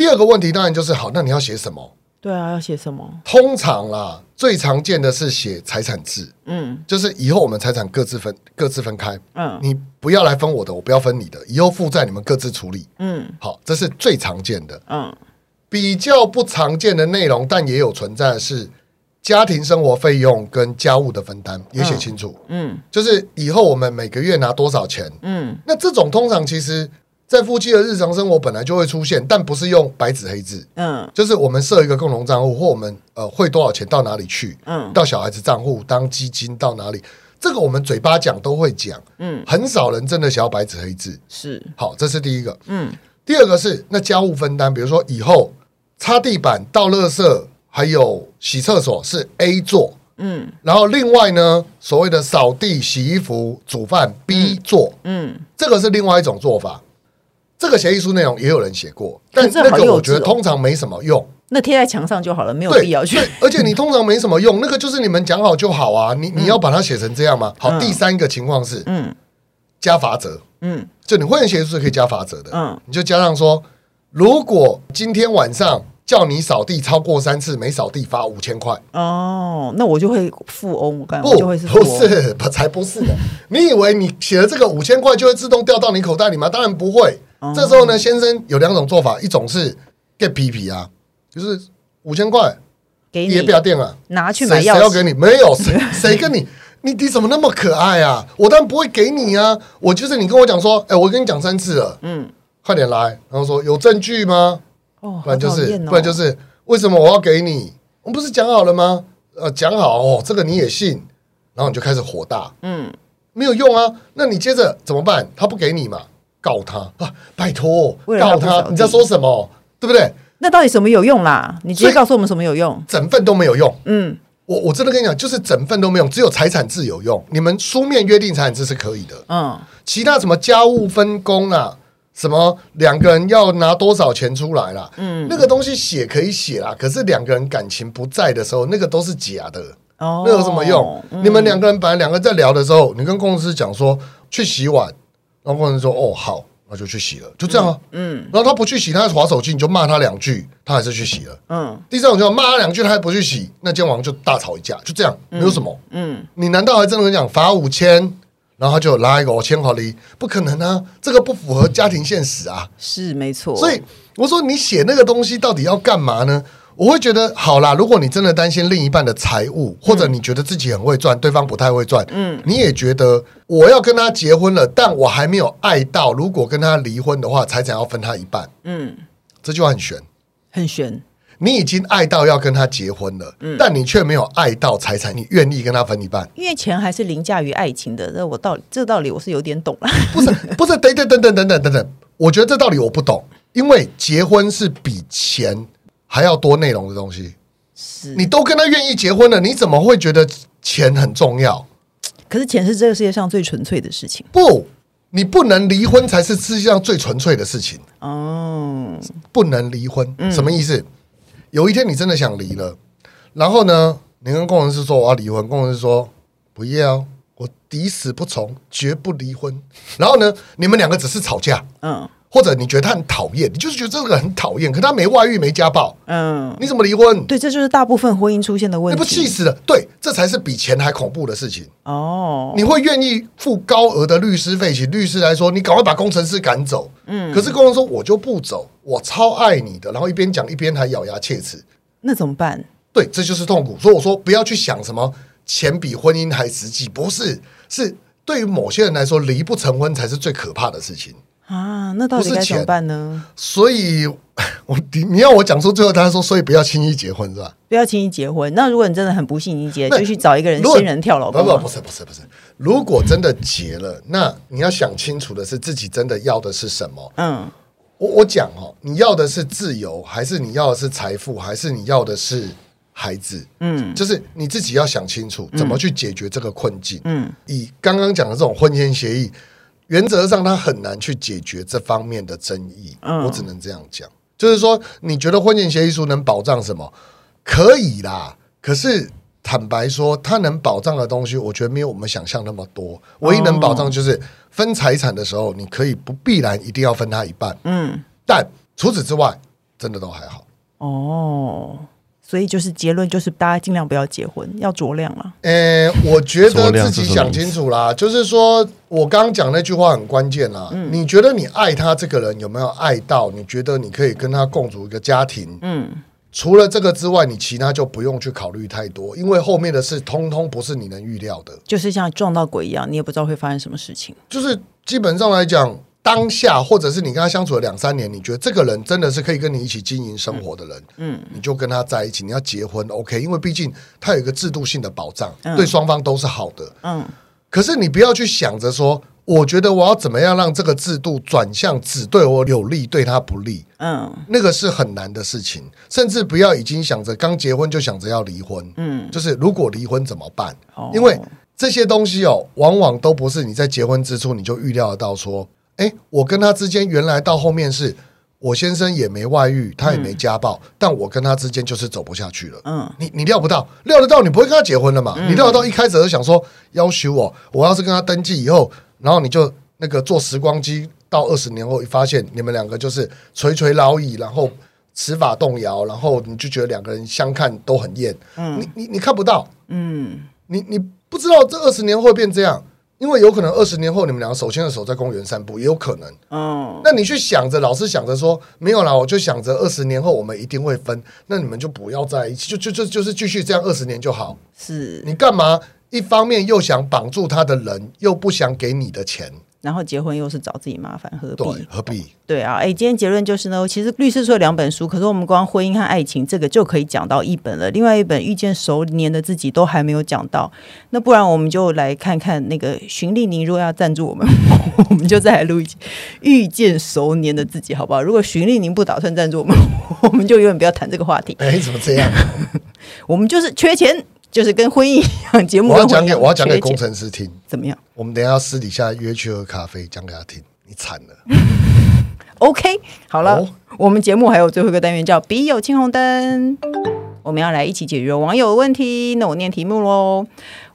[SPEAKER 2] 第二个问题当然就是好，那你要写什么？
[SPEAKER 1] 对啊，要写什么？
[SPEAKER 2] 通常啦，最常见的是写财产制。嗯，就是以后我们财产各自分，各自分开。嗯，你不要来分我的，我不要分你的，以后负债你们各自处理。嗯，好，这是最常见的。嗯，比较不常见的内容，但也有存在的是家庭生活费用跟家务的分担，也写清楚。嗯，就是以后我们每个月拿多少钱。嗯，那这种通常其实。在夫妻的日常生活本来就会出现，但不是用白纸黑字，嗯，就是我们设一个共同账户，或我们呃汇多少钱到哪里去，嗯，到小孩子账户当基金到哪里，这个我们嘴巴讲都会讲，嗯，很少人真的想要白纸黑字，是，好，这是第一个，嗯，第二个是那家务分担，比如说以后擦地板、倒垃圾还有洗厕所是 A 做，嗯，然后另外呢，所谓的扫地、洗衣服、煮饭 B 做，嗯，这个是另外一种做法。这个协议书内容也有人写过，但那个我觉得通常没什么用。
[SPEAKER 1] 那贴在墙上就好了，没有必要去。
[SPEAKER 2] 而且你通常没什么用，那个就是你们讲好就好啊。你你要把它写成这样吗？好，第三个情况是，嗯，加罚则，嗯，就你会员协议书是可以加罚则的，嗯，你就加上说，如果今天晚上叫你扫地超过三次没扫地，罚五千块。
[SPEAKER 1] 哦，那我就会富翁，不，
[SPEAKER 2] 不是，才不是的。你以为你写了这个五千块就会自动掉到你口袋里吗？当然不会。这时候呢，先生有两种做法，一种是 get 皮皮啊，就是五千块给你也不要电啊，
[SPEAKER 1] 拿去买药，
[SPEAKER 2] 谁要给你？没有 [laughs] 谁谁跟你？你你怎么那么可爱啊？我当然不会给你啊！我就是你跟我讲说，哎，我跟你讲三次了，嗯，快点来，然后说有证据吗？哦，不然就是不然就是为什么我要给你？我们不是讲好了吗？呃，讲好哦，这个你也信，然后你就开始火大，嗯，没有用啊，那你接着怎么办？他不给你嘛？告他啊！拜托，告他！你在说什么？对不对？
[SPEAKER 1] 那到底什么有用啦？你直接告诉我们什么有用？
[SPEAKER 2] 整份都没有用。嗯，我我真的跟你讲，就是整份都没用，只有财产制有用。你们书面约定财产制是可以的。嗯，其他什么家务分工啊，什么两个人要拿多少钱出来啦？嗯，那个东西写可以写啦，可是两个人感情不在的时候，那个都是假的。哦，那有什么用？嗯，你们两个人本来两个人在聊的时候，你跟公司讲说去洗碗。然后工人说：“哦，好，那就去洗了，就这样啊。嗯，然后他不去洗，他在滑手机，你就骂他两句，他还是去洗了。嗯，第三种就骂他两句，他还不去洗，那今天晚上就大吵一架，就这样，没有什么。嗯，你难道还真的跟讲罚五千，然后他就拉一个五千好哩？不可能啊，这个不符合家庭现实啊。
[SPEAKER 1] 是没错。
[SPEAKER 2] 所以我说，你写那个东西到底要干嘛呢？”我会觉得好啦，如果你真的担心另一半的财务，或者你觉得自己很会赚，对方不太会赚，嗯，你也觉得我要跟他结婚了，但我还没有爱到，如果跟他离婚的话，财产要分他一半，嗯，这句话很悬，
[SPEAKER 1] 很悬。
[SPEAKER 2] 你已经爱到要跟他结婚了，嗯，但你却没有爱到财产，你愿意跟他分一半？
[SPEAKER 1] 因为钱还是凌驾于爱情的。这我道理，这个道理我是有点懂了。
[SPEAKER 2] 不是，不是，等等等等等等等等，我觉得这道理我不懂，因为结婚是比钱。还要多内容的东西，是你都跟他愿意结婚了，你怎么会觉得钱很重要？
[SPEAKER 1] 可是钱是这个世界上最纯粹的事情。
[SPEAKER 2] 不，你不能离婚才是世界上最纯粹的事情。哦，不能离婚，嗯，什么意思？有一天你真的想离了，然后呢，你跟工程师说我要离婚，工程师说不要，我抵死不从，绝不离婚。然后呢，你们两个只是吵架，嗯。或者你觉得他很讨厌，你就是觉得这个很讨厌，可他没外遇没家暴，嗯，你怎么离婚？
[SPEAKER 1] 对，这就是大部分婚姻出现的问题。
[SPEAKER 2] 你不气死了？对，这才是比钱还恐怖的事情。哦，你会愿意付高额的律师费，请律师来说，你赶快把工程师赶走。嗯，可是工程师说我就不走，我超爱你的，然后一边讲一边还咬牙切齿，
[SPEAKER 1] 那怎么办？
[SPEAKER 2] 对，这就是痛苦。所以我说不要去想什么钱比婚姻还实际，不是，是对于某些人来说，离不成婚才是最可怕的事情。
[SPEAKER 1] 啊，那到底该怎么办呢？
[SPEAKER 2] 所以，[laughs] 我你你要我讲出最后，他说，所以不要轻易结婚，是吧？
[SPEAKER 1] 不要轻易结婚。那如果你真的很不幸你结，就去找一个人仙人跳老公。
[SPEAKER 2] 不不，不是不是不是。如果真的结了，那你要想清楚的是，自己真的要的是什么？嗯，我我讲哦，你要的是自由，还是你要的是财富，还是你要的是孩子？嗯，就是你自己要想清楚，怎么去解决这个困境。嗯，以刚刚讲的这种婚前协议。原则上，他很难去解决这方面的争议。嗯，我只能这样讲，就是说，你觉得婚前协议书能保障什么？可以啦，可是坦白说，他能保障的东西，我觉得没有我们想象那么多。唯一能保障就是分财产的时候，你可以不必然一定要分他一半。嗯，但除此之外，真的都还好。
[SPEAKER 1] 哦，所以就是结论就是大家尽量不要结婚，要酌量了。
[SPEAKER 2] 呃，我觉得自己想清楚啦，就是说我刚刚讲那句话很关键啦。嗯，你觉得你爱他这个人有没有爱到？你觉得你可以跟他共组一个家庭？嗯。除了这个之外，你其他就不用去考虑太多，因为后面的事通通不是你能预料的。
[SPEAKER 1] 就是像撞到鬼一样，你也不知道会发生什么事情。
[SPEAKER 2] 就是基本上来讲，当下或者是你跟他相处了两三年，你觉得这个人真的是可以跟你一起经营生活的人，嗯，你就跟他在一起。你要结婚，OK？因为毕竟他有一个制度性的保障，嗯，对双方都是好的，嗯。可是你不要去想着说。我觉得我要怎么样让这个制度转向只对我有利，对他不利？嗯，那个是很难的事情。甚至不要已经想着刚结婚就想着要离婚。嗯，就是如果离婚怎么办？哦，因为这些东西哦，往往都不是你在结婚之初你就预料得到。说，哎，我跟他之间原来到后面是我先生也没外遇，他也没家暴，嗯，但我跟他之间就是走不下去了。嗯，你你料不到，料得到你不会跟他结婚了嘛？嗯，你料得到一开始就想说要求我，我要是跟他登记以后。然后你就那个坐时光机到二十年后，一发现你们两个就是垂垂老矣，然后齿法动摇，然后你就觉得两个人相看都很厌。嗯，你你你看不到，嗯，你你不知道这二十年会变这样，因为有可能二十年后你们两个手牵着手在公园散步，也有可能。嗯，那你去想着，老是想着说没有啦，我就想着二十年后我们一定会分，那你们就不要在一起，就就就就是继续这样二十年就好。是你干嘛？一方面又想绑住他的人，又不想给你的钱，
[SPEAKER 1] 然后结婚又是找自己麻烦，何必？
[SPEAKER 2] 对，何必？
[SPEAKER 1] 对啊，哎，今天结论就是呢，其实律师说两本书，可是我们光婚姻和爱情这个就可以讲到一本了，另外一本遇见熟年的自己都还没有讲到，那不然我们就来看看那个循利宁，如果要赞助我们，我们就再来录一集遇见熟年的自己，好不好？如果循利宁不打算赞助我们，[laughs] 我们就永远不要谈这个话题。
[SPEAKER 2] 哎，怎么这样？[laughs]
[SPEAKER 1] 我们就是缺钱。就是跟婚姻一样，节目
[SPEAKER 2] 我要讲给我要讲给工程师听，
[SPEAKER 1] 怎么样？
[SPEAKER 2] 我们等一下私底下约去喝咖啡，讲给他听。你惨了。[laughs]
[SPEAKER 1] OK，好了，哦、我们节目还有最后一个单元叫“笔友青红灯”，我们要来一起解决网友的问题。那我念题目喽。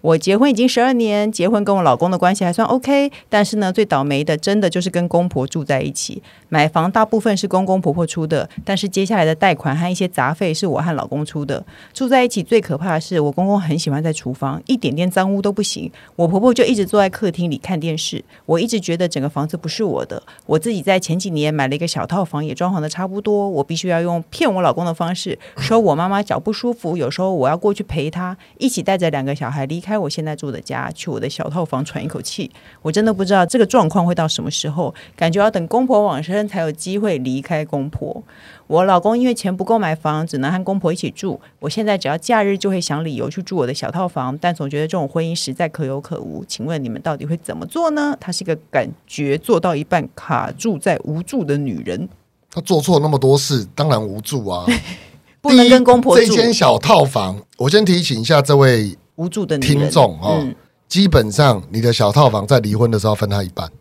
[SPEAKER 1] 我结婚已经十二年，结婚跟我老公的关系还算 OK，但是呢，最倒霉的真的就是跟公婆住在一起。买房大部分是公公婆婆出的，但是接下来的贷款和一些杂费是我和老公出的。住在一起最可怕的是，我公公很喜欢在厨房，一点点脏污都不行。我婆婆就一直坐在客厅里看电视。我一直觉得整个房子不是我的。我自己在前几年买了一个小套房，也装潢的差不多。我必须要用骗我老公的方式，说我妈妈脚不舒服，有时候我要过去陪她，一起带着两个小孩离开。我现在住的家，去我的小套房喘一口气。我真的不知道这个状况会到什么时候，感觉要等公婆往生才有机会离开公婆。我老公因为钱不够买房，只能和公婆一起住。我现在只要假日就会想理由去住我的小套房，但总觉得这种婚姻实在可有可无。请问你们到底会怎么做呢？她是一个感觉做到一半卡住在无助的女人。
[SPEAKER 2] 她做错那么多事，当然无助啊！[laughs]
[SPEAKER 1] 不能跟公婆住。
[SPEAKER 2] 这间小套房，我先提醒一下这位。
[SPEAKER 1] 无助的
[SPEAKER 2] 听众哦，嗯、基本上你的小套房在离婚的时候分他一半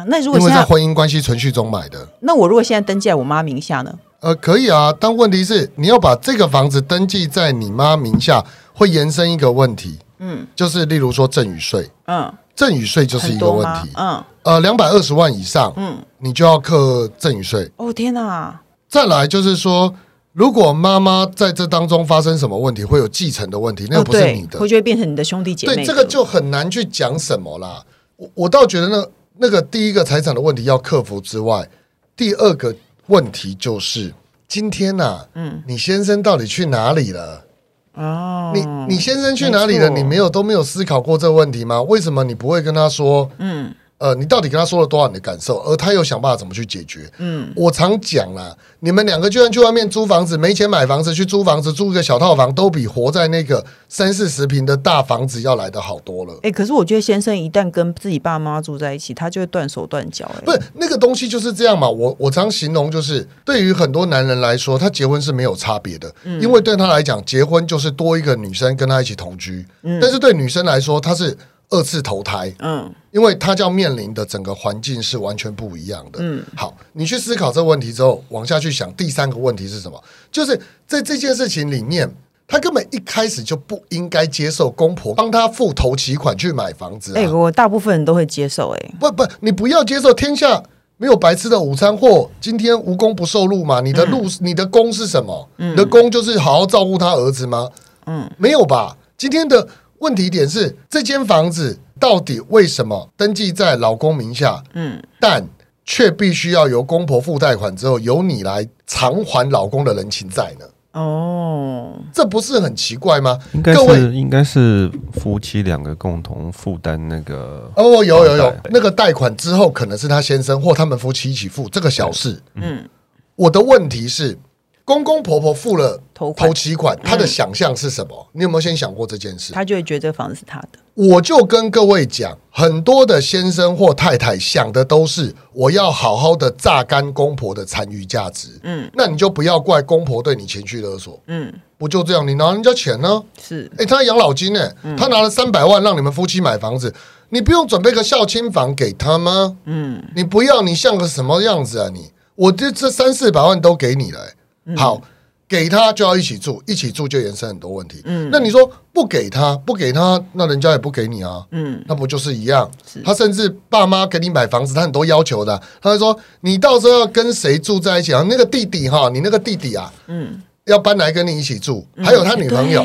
[SPEAKER 1] 啊。那如果
[SPEAKER 2] 因为在婚姻关系存续中买的，
[SPEAKER 1] 那我如果现在登记在我妈名下呢？
[SPEAKER 2] 呃，可以啊，但问题是你要把这个房子登记在你妈名下，会延伸一个问题，嗯，就是例如说赠与税，嗯，赠与税就是一个问题，嗯，呃，两百二十万以上，嗯，你就要课赠与税。
[SPEAKER 1] 哦天哪！
[SPEAKER 2] 再来就是说。如果妈妈在这当中发生什么问题，会有继承的问题，那个不是你的，
[SPEAKER 1] 会就会变成你的兄弟姐妹。
[SPEAKER 2] 对，这个就很难去讲什么啦。我我倒觉得那那个第一个财产的问题要克服之外，第二个问题就是今天呐、啊，嗯，你先生到底去哪里了？哦，你你先生去哪里了？你没有都没有思考过这个问题吗？为什么你不会跟他说？嗯。呃，你到底跟他说了多少你的感受，而他又想办法怎么去解决？嗯，我常讲啦，你们两个就算去外面租房子，没钱买房子，去租房子，租一个小套房，都比活在那个三四十平的大房子要来的好多了。
[SPEAKER 1] 哎、欸，可是我觉得先生一旦跟自己爸妈住在一起，他就会断手断脚。哎，
[SPEAKER 2] 不是那个东西就是这样嘛。我我常形容就是，对于很多男人来说，他结婚是没有差别的，嗯、因为对他来讲，结婚就是多一个女生跟他一起同居。嗯，但是对女生来说，他是。二次投胎，嗯，因为他要面临的整个环境是完全不一样的，嗯，好，你去思考这个问题之后，往下去想，第三个问题是什么？就是在这件事情里面，他根本一开始就不应该接受公婆帮他付头期款去买房子、啊。
[SPEAKER 1] 哎、欸，我大部分人都会接受、欸。哎，
[SPEAKER 2] 不不，你不要接受，天下没有白吃的午餐，或今天无功不受禄嘛？你的禄，嗯、你的功是什么？嗯、你的功就是好好照顾他儿子吗？嗯，没有吧？今天的问题点是这间房子到底为什么登记在老公名下？嗯，但却必须要由公婆付贷款之后，由你来偿还老公的人情债呢？哦，这不是很奇怪吗？
[SPEAKER 3] 应该是各位应该是夫妻两个共同负担那个
[SPEAKER 2] 哦，有有有那个贷款之后，可能是他先生或他们夫妻一起付这个小事。嗯，我的问题是。公公婆婆付了头期款，他的想象是什么？你有没有先想过这件事？
[SPEAKER 1] 他就会觉得这个房子是他的。
[SPEAKER 2] 我就跟各位讲，很多的先生或太太想的都是我要好好的榨干公婆的残余价值。嗯，那你就不要怪公婆对你情绪勒索。嗯，不就这样？你拿人家钱呢？是，哎，他养老金呢？他拿了三百万让你们夫妻买房子，你不用准备个孝亲房给他吗？嗯，你不要，你像个什么样子啊？你，我这这三四百万都给你了。好，给他就要一起住，一起住就延伸很多问题。嗯，那你说不给他，不给他，那人家也不给你啊。嗯，那不就是一样？他甚至爸妈给你买房子，他很多要求的。他就说你到时候要跟谁住在一起啊？那个弟弟哈，你那个弟弟啊，嗯，要搬来跟你一起住，还有他女朋友，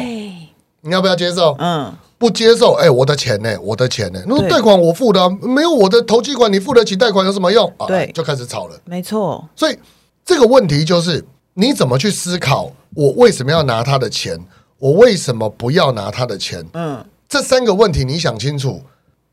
[SPEAKER 2] 你要不要接受？嗯，不接受。哎，我的钱呢？我的钱呢？那贷款我付的，没有我的头期款，你付得起贷款有什么用啊？对，就开始吵了。
[SPEAKER 1] 没错。
[SPEAKER 2] 所以这个问题就是。你怎么去思考？我为什么要拿他的钱？我为什么不要拿他的钱？嗯，这三个问题你想清楚，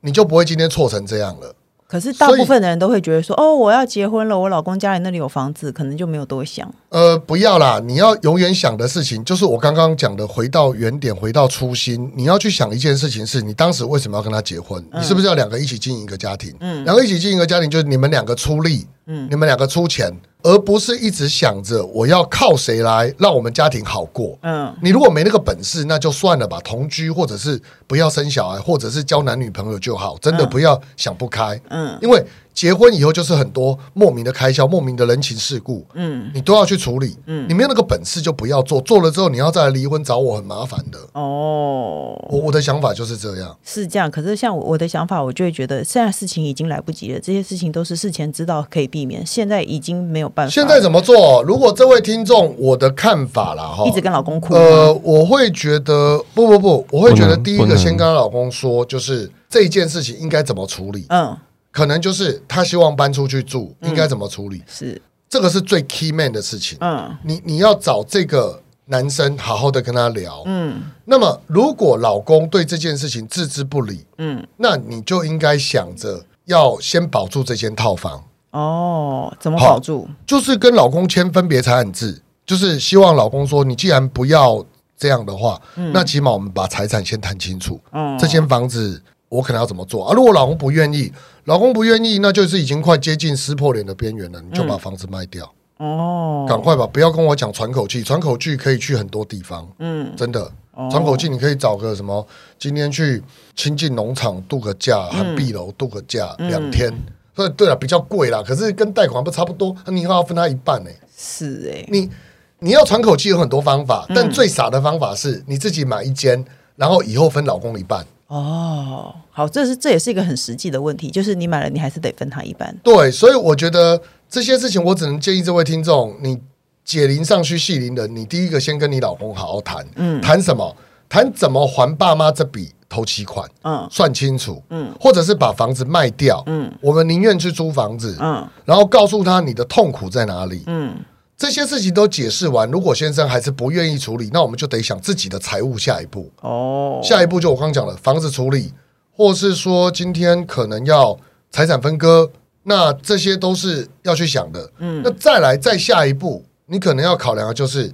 [SPEAKER 2] 你就不会今天错成这样了。
[SPEAKER 1] 可是大部分的人都会觉得说：“哦，我要结婚了，我老公家里那里有房子，可能就没有多想。”
[SPEAKER 2] 呃，不要啦！你要永远想的事情，就是我刚刚讲的，回到原点，回到初心。你要去想一件事情，是你当时为什么要跟他结婚？你是不是要两个一起经营一个家庭？嗯，两个一起经营一个家庭，就是你们两个出力，嗯，你们两个出钱。而不是一直想着我要靠谁来让我们家庭好过。嗯，你如果没那个本事，那就算了吧，同居或者是不要生小孩，或者是交男女朋友就好。真的不要想不开。嗯，因为。结婚以后就是很多莫名的开销、莫名的人情世故，嗯，你都要去处理，嗯，你没有那个本事就不要做，做了之后你要再来离婚找我很麻烦的。哦，我我的想法就是这样，
[SPEAKER 1] 是这样。可是像我的想法，我就会觉得现在事情已经来不及了，这些事情都是事前知道可以避免，现在已经没有办法。
[SPEAKER 2] 现在怎么做？如果这位听众，我的看法啦，哈，
[SPEAKER 1] 一直跟老公哭，
[SPEAKER 2] 呃，我会觉得不不不，我会觉得第一个先跟老公说，就是这件事情应该怎么处理，嗯。可能就是他希望搬出去住，应该怎么处理？嗯、是这个是最 key man 的事情。嗯，你你要找这个男生好好的跟他聊。嗯，那么如果老公对这件事情置之不理，嗯，那你就应该想着要先保住这间套房。
[SPEAKER 1] 哦，怎么保住？
[SPEAKER 2] 就是跟老公签分别财产制，就是希望老公说，你既然不要这样的话，嗯、那起码我们把财产先谈清楚。嗯，这间房子。我可能要怎么做啊？如果老公不愿意，老公不愿意，那就是已经快接近撕破脸的边缘了。你就把房子卖掉哦，赶快吧！不要跟我讲喘口气，喘口气可以去很多地方。嗯，真的，喘口气你可以找个什么？今天去亲近农场度个假，和碧楼度个假两天。所以对了，比较贵啦，可是跟贷款不差不多？你还要分他一半呢？
[SPEAKER 1] 是哎，
[SPEAKER 2] 你你要喘口气有很多方法，但最傻的方法是你自己买一间，然后以后分老公一半。
[SPEAKER 1] 哦，好，这是这也是一个很实际的问题，就是你买了，你还是得分他一半。
[SPEAKER 2] 对，所以我觉得这些事情，我只能建议这位听众，你解铃尚须系铃人，你第一个先跟你老公好好谈，嗯，谈什么？谈怎么还爸妈这笔头期款，嗯，算清楚，嗯，或者是把房子卖掉，嗯，我们宁愿去租房子，嗯，然后告诉他你的痛苦在哪里，嗯。这些事情都解释完，如果先生还是不愿意处理，那我们就得想自己的财务下一步。哦，下一步就我刚刚讲了，房子处理，或是说今天可能要财产分割，那这些都是要去想的。嗯，那再来再下一步，你可能要考量的就是，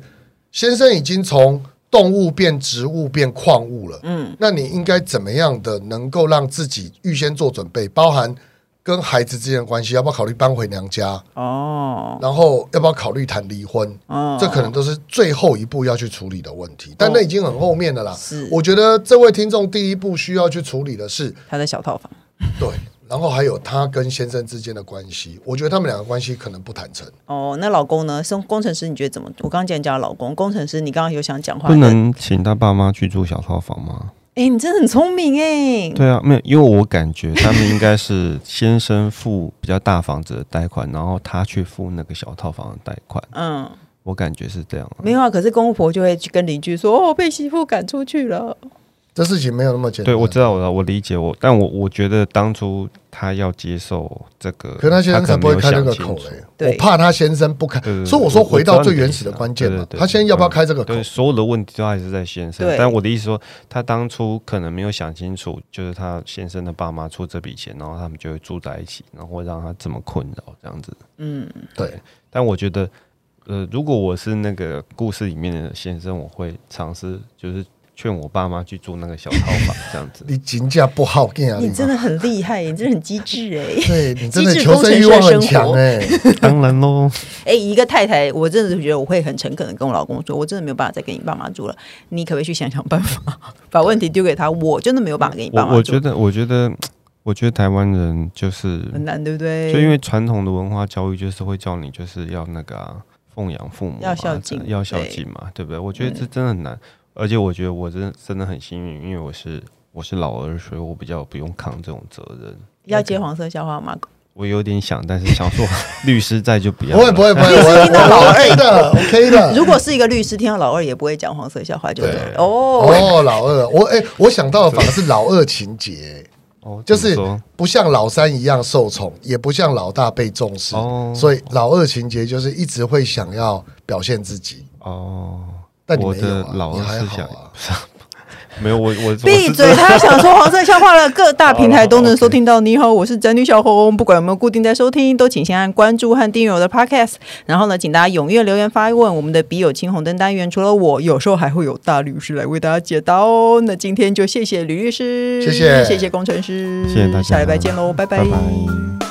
[SPEAKER 2] 先生已经从动物变植物变矿物了。嗯，那你应该怎么样的能够让自己预先做准备，包含。跟孩子之间的关系，要不要考虑搬回娘家？哦，然后要不要考虑谈离婚？哦，这可能都是最后一步要去处理的问题，但那已经很后面的啦。是，我觉得这位听众第一步需要去处理的是
[SPEAKER 1] 他的小套房。[laughs]
[SPEAKER 2] 对，然后还有他跟先生之间的关系，我觉得他们两个关系可能不坦诚。
[SPEAKER 1] 哦，那老公呢？生工程师，你觉得怎么？我刚刚讲讲老公，工程师，你刚刚有想讲话？
[SPEAKER 3] 不能请他爸妈去住小套房吗？
[SPEAKER 1] 哎、欸，你真的很聪明哎！
[SPEAKER 3] 对啊，没有，因为我感觉他们应该是先生付比较大房子的贷款，然后他去付那个小套房的贷款。嗯，我感觉是这样。
[SPEAKER 1] 没有啊，可是公婆就会去跟邻居说：“哦，被媳妇赶出去了。”
[SPEAKER 2] 这事情没有那么简单。
[SPEAKER 3] 对，我知道，我知道，我理解我，但我我觉得当初他要接受这个，
[SPEAKER 2] 可他先生才不会开那个口嘞。我怕他先生不开，所以我说回到最原始的关键嘛，他先生要不要开这个口？
[SPEAKER 3] 对，所有的问题都还是在先生。但我的意思说，他当初可能没有想清楚，就是他先生的爸妈出这笔钱，然后他们就会住在一起，然后会让他这么困扰这样子。
[SPEAKER 1] 嗯，
[SPEAKER 2] 对。
[SPEAKER 3] 但我觉得，呃，如果我是那个故事里面的先生，我会尝试就是。劝我爸妈去住那个小套房，这样子。
[SPEAKER 2] 你评价不好，
[SPEAKER 1] 你真的很厉害，你真的很机智哎。[laughs]
[SPEAKER 2] 对，你真的求生欲望很强哎。
[SPEAKER 3] 当然喽。[laughs]
[SPEAKER 1] 哎，一个太太，我真的是觉得我会很诚恳的跟我老公说，我真的没有办法再跟你爸妈住了。你可不可以去想想办法，把问题丢给他？我真的没有办法跟你爸妈住。
[SPEAKER 3] 我觉得，我觉得，我觉得台湾人就是
[SPEAKER 1] 很难，对不对？
[SPEAKER 3] 就因为传统的文化教育就是会教你就是要那个啊，奉养父母，
[SPEAKER 1] 要孝敬，
[SPEAKER 3] 要孝敬嘛，对不对？我觉得这真的很难。而且我觉得我真的真的很幸运，因为我是我是老二，所以我比较不用扛这种责任。
[SPEAKER 1] 要接黄色笑话吗？
[SPEAKER 3] 我有点想，但是想说 [laughs] 律师在就不要。
[SPEAKER 2] 不会不会不会，[laughs] 我听到老二的 OK 的。[laughs]
[SPEAKER 1] 如果是一个律师，听到老二也不会讲黄色笑话，就对了。哦
[SPEAKER 2] 哦，老二，我哎，我想到的反而是老二情节，哦，就是不像老三一样受宠，也不像老大被重视，所以老二情节就是一直会想要表现自己。哦。但我的老二思想
[SPEAKER 3] 没有 [laughs] 我我
[SPEAKER 1] 闭嘴！他想说黄色笑话了，各 [laughs] 大平台都能收听到。你好，我是宅女小红。不管有没有固定在收听，都请先按关注和订阅我的 Podcast。然后呢，请大家踊跃留言发问。我们的笔友青红灯单元，除了我，有时候还会有大律师来为大家解答哦。那今天就谢谢吕律师，
[SPEAKER 2] 谢谢
[SPEAKER 1] 谢谢工程师，
[SPEAKER 3] 谢谢大家，
[SPEAKER 1] 下礼拜见喽，拜拜。拜拜。